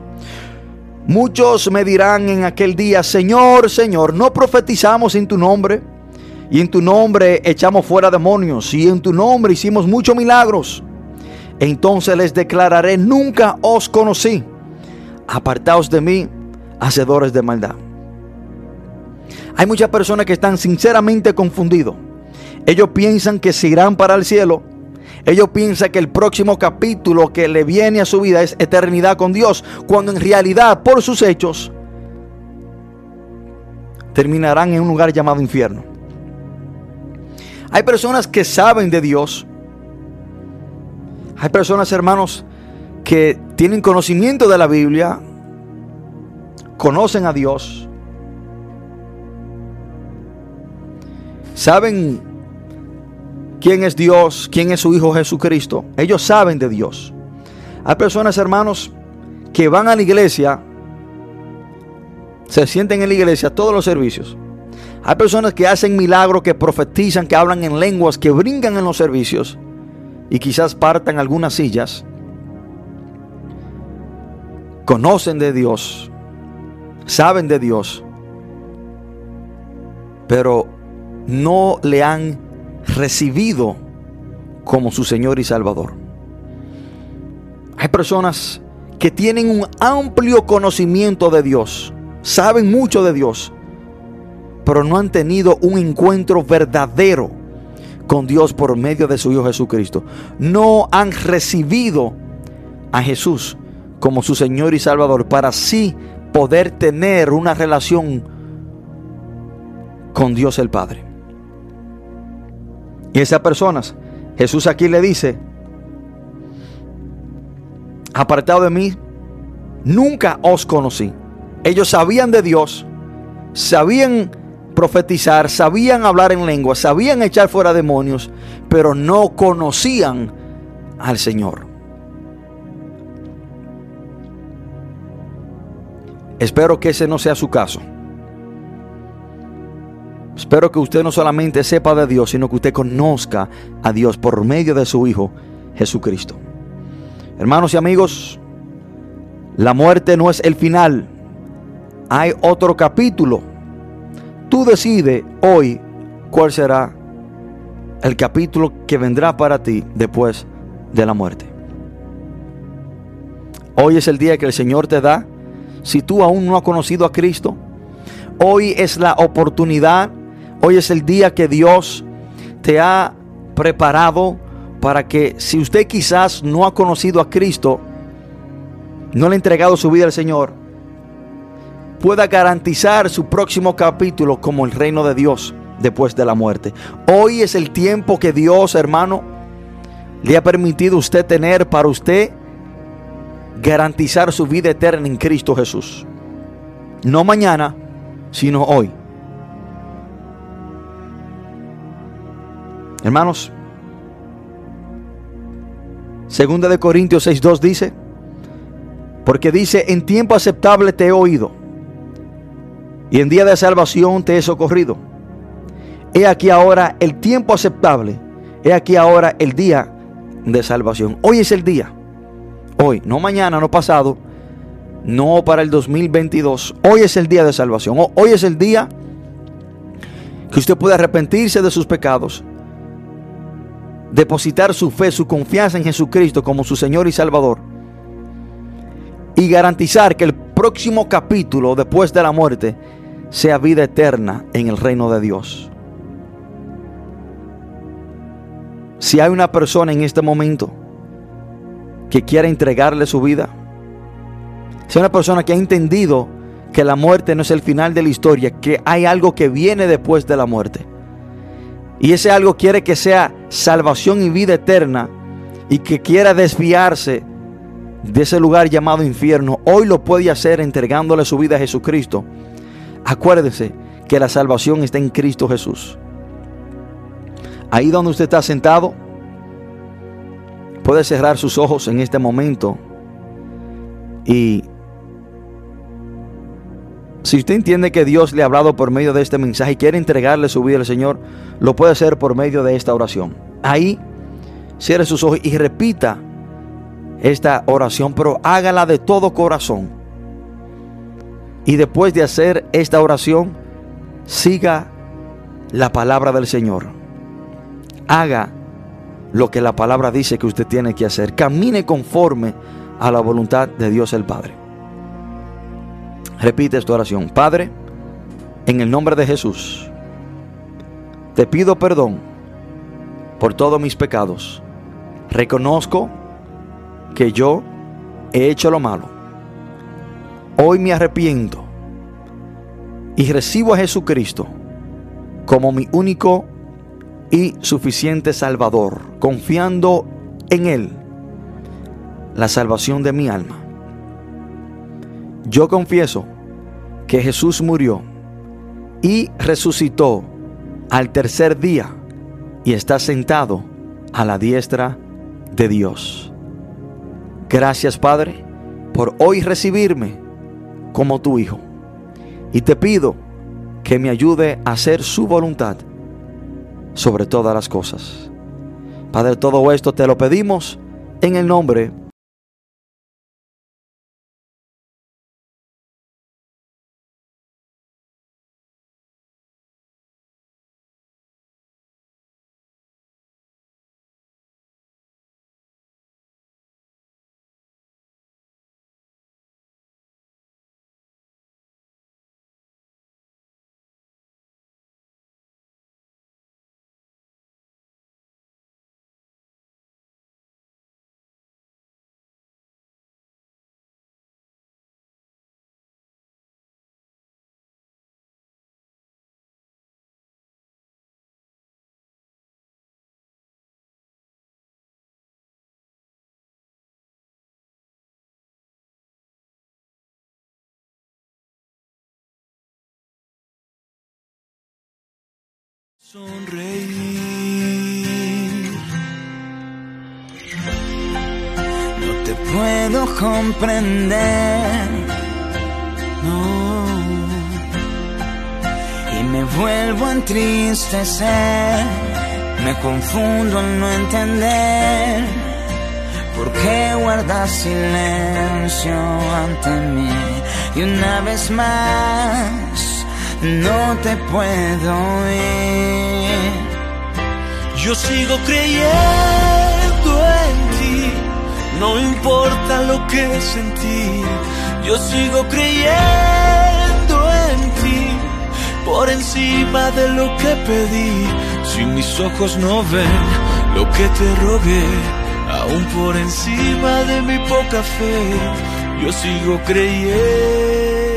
Muchos me dirán en aquel día, Señor, Señor, ¿no profetizamos en tu nombre? Y en tu nombre echamos fuera demonios, y en tu nombre hicimos muchos milagros. Entonces les declararé, nunca os conocí apartaos de mí, hacedores de maldad. Hay muchas personas que están sinceramente confundidos. Ellos piensan que se irán para el cielo. Ellos piensan que el próximo capítulo que le viene a su vida es eternidad con Dios, cuando en realidad por sus hechos terminarán en un lugar llamado infierno. Hay personas que saben de Dios. Hay personas, hermanos, que tienen conocimiento de la Biblia, conocen a Dios, saben quién es Dios, quién es su Hijo Jesucristo. Ellos saben de Dios. Hay personas, hermanos, que van a la iglesia, se sienten en la iglesia todos los servicios. Hay personas que hacen milagros, que profetizan, que hablan en lenguas, que brincan en los servicios y quizás partan algunas sillas conocen de Dios, saben de Dios, pero no le han recibido como su Señor y Salvador. Hay personas que tienen un amplio conocimiento de Dios, saben mucho de Dios, pero no han tenido un encuentro verdadero con Dios por medio de su Hijo Jesucristo. No han recibido a Jesús como su Señor y Salvador para así poder tener una relación con Dios el Padre. Y esas personas, Jesús aquí le dice, apartado de mí, nunca os conocí. Ellos sabían de Dios, sabían profetizar, sabían hablar en lengua, sabían echar fuera demonios, pero no conocían al Señor. Espero que ese no sea su caso. Espero que usted no solamente sepa de Dios, sino que usted conozca a Dios por medio de su Hijo Jesucristo. Hermanos y amigos, la muerte no es el final. Hay otro capítulo. Tú decides hoy cuál será el capítulo que vendrá para ti después de la muerte. Hoy es el día que el Señor te da si tú aún no has conocido a Cristo, hoy es la oportunidad, hoy es el día que Dios te ha preparado para que si usted quizás no ha conocido a Cristo, no le ha entregado su vida al Señor, pueda garantizar su próximo capítulo como el reino de Dios después de la muerte. Hoy es el tiempo que Dios, hermano, le ha permitido usted tener para usted garantizar su vida eterna en Cristo Jesús. No mañana, sino hoy. Hermanos, segunda de Corintios 6:2 dice, porque dice, en tiempo aceptable te he oído, y en día de salvación te he socorrido. He aquí ahora el tiempo aceptable, he aquí ahora el día de salvación. Hoy es el día. Hoy, no mañana, no pasado, no para el 2022. Hoy es el día de salvación. Hoy es el día que usted puede arrepentirse de sus pecados depositar su fe, su confianza en Jesucristo como su Señor y Salvador y garantizar que el próximo capítulo después de la muerte sea vida eterna en el reino de Dios. Si hay una persona en este momento que quiere entregarle su vida, si hay una persona que ha entendido que la muerte no es el final de la historia, que hay algo que viene después de la muerte, y ese algo quiere que sea salvación y vida eterna, y que quiera desviarse de ese lugar llamado infierno, hoy lo puede hacer entregándole su vida a Jesucristo. Acuérdese que la salvación está en Cristo Jesús. Ahí donde usted está sentado, puede cerrar sus ojos en este momento y si usted entiende que Dios le ha hablado por medio de este mensaje y quiere entregarle su vida al Señor, lo puede hacer por medio de esta oración. Ahí cierre sus ojos y repita esta oración, pero hágala de todo corazón. Y después de hacer esta oración, siga la palabra del Señor. Haga lo que la palabra dice que usted tiene que hacer. Camine conforme a la voluntad de Dios el Padre. Repite esta oración. Padre, en el nombre de Jesús, te pido perdón por todos mis pecados. Reconozco que yo he hecho lo malo. Hoy me arrepiento y recibo a Jesucristo como mi único y suficiente Salvador, confiando en Él la salvación de mi alma. Yo confieso que Jesús murió y resucitó al tercer día y está sentado a la diestra de Dios. Gracias Padre por hoy recibirme como tu Hijo. Y te pido que me ayude a hacer su voluntad sobre todas las cosas. Padre, todo esto te lo pedimos en el nombre Sonreír. No te puedo comprender. No. Y me vuelvo a entristecer. Me confundo al no entender. ¿Por qué guardas silencio ante mí? Y una vez más no te puedo ir. Yo sigo creyendo en ti, no importa lo que sentí. Yo sigo creyendo en ti, por encima de lo que pedí. Si mis ojos no ven lo que te rogué, aún por encima de mi poca fe, yo sigo creyendo.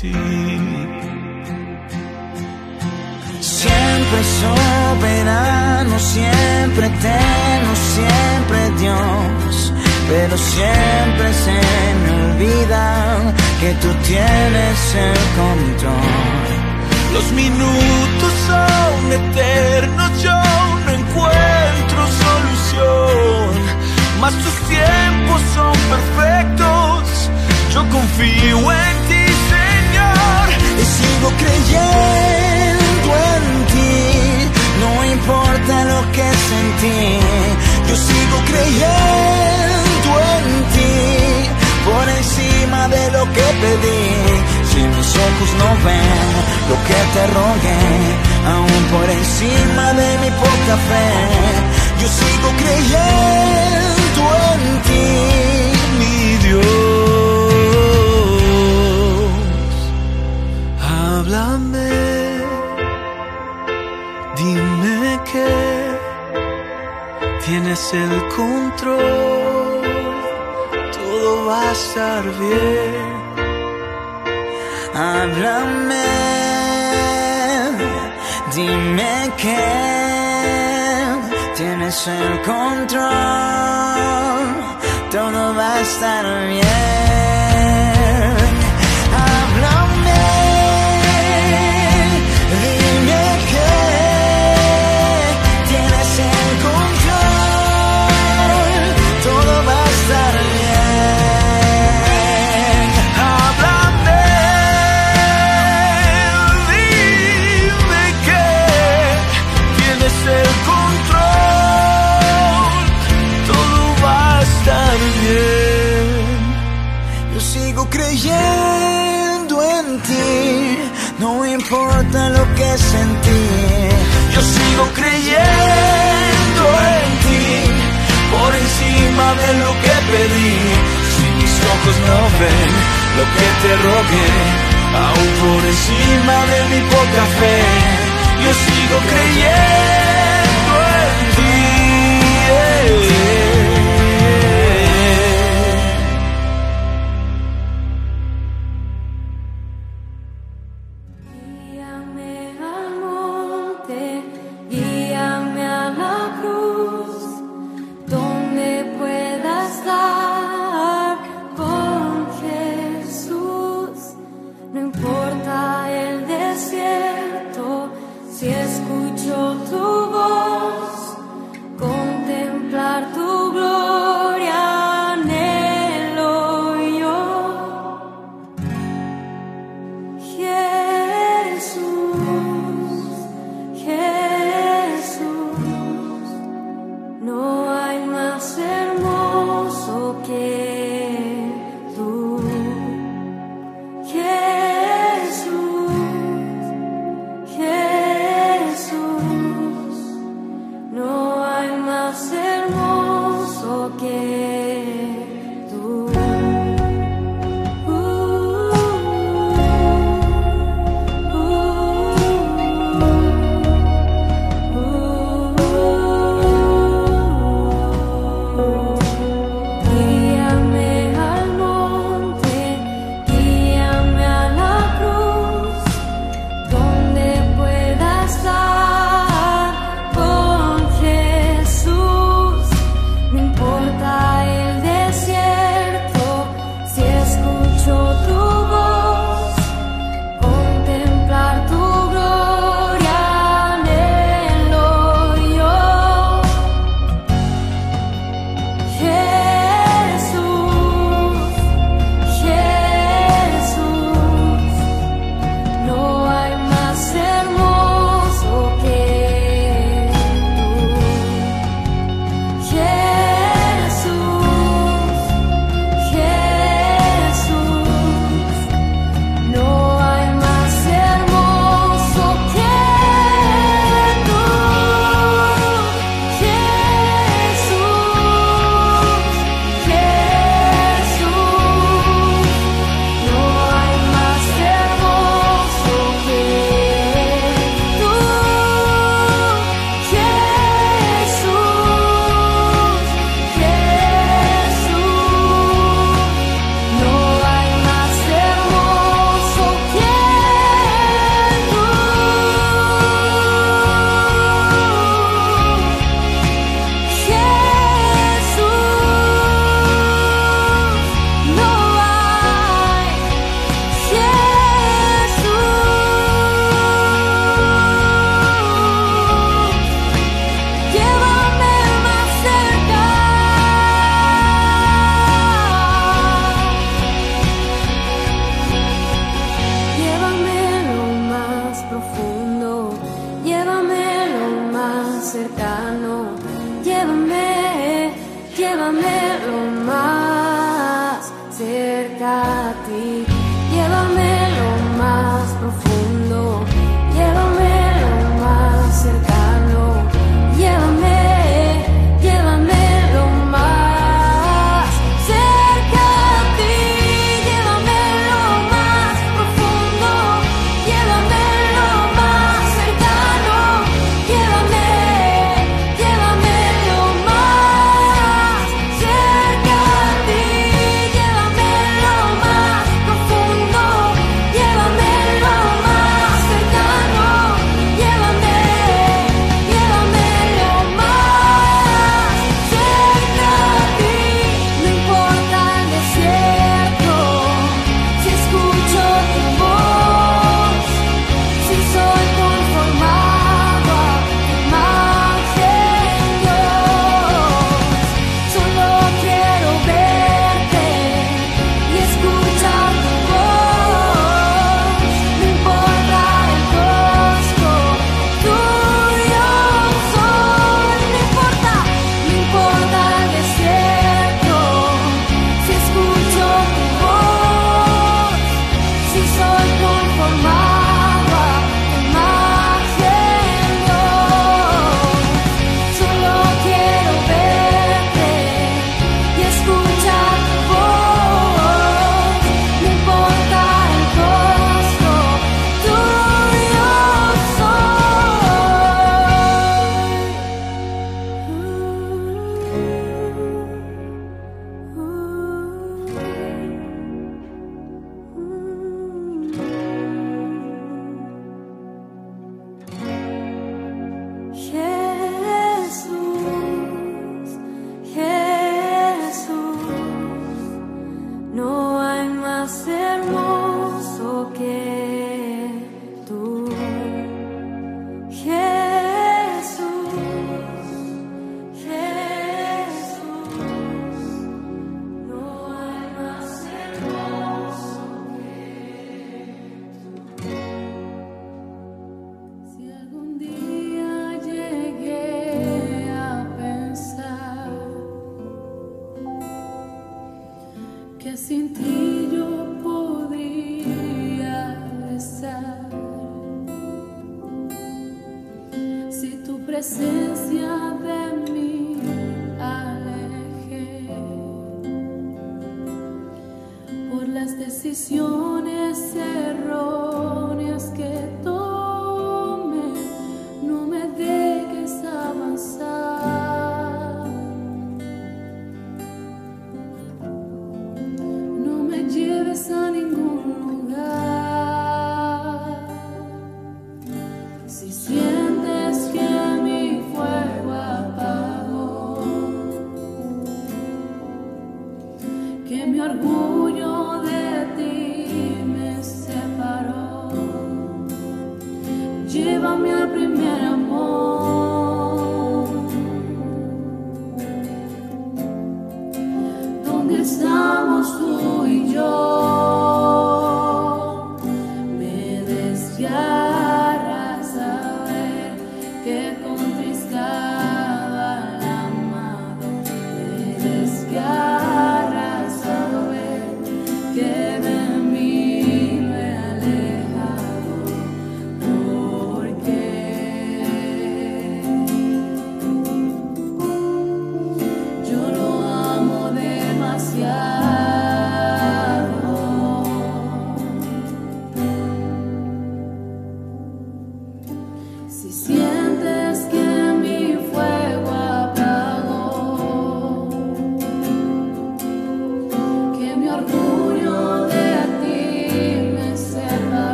Siempre soberano, siempre eterno, siempre Dios. Pero siempre se me olvida que tú tienes el control. Los minutos son eternos, yo no encuentro solución. Mas tus tiempos son perfectos, yo confío en ti, y sigo creyendo en ti. No importa lo que sentí, yo sigo creyendo en ti. Por encima de lo que pedí, si mis ojos no ven lo que te rogué, aún por encima de mi poca fe, yo sigo creyendo en ti, mi Dios. háblame, dime que tienes el control, todo va a estar bien. Háblame, dime que tienes el control, todo va a estar bien. en ti. Yo sigo creyendo en ti, por encima de lo que pedí. Si mis ojos no ven lo que te rogué, aún por encima de mi poca fe, yo sigo creyendo más hermoso que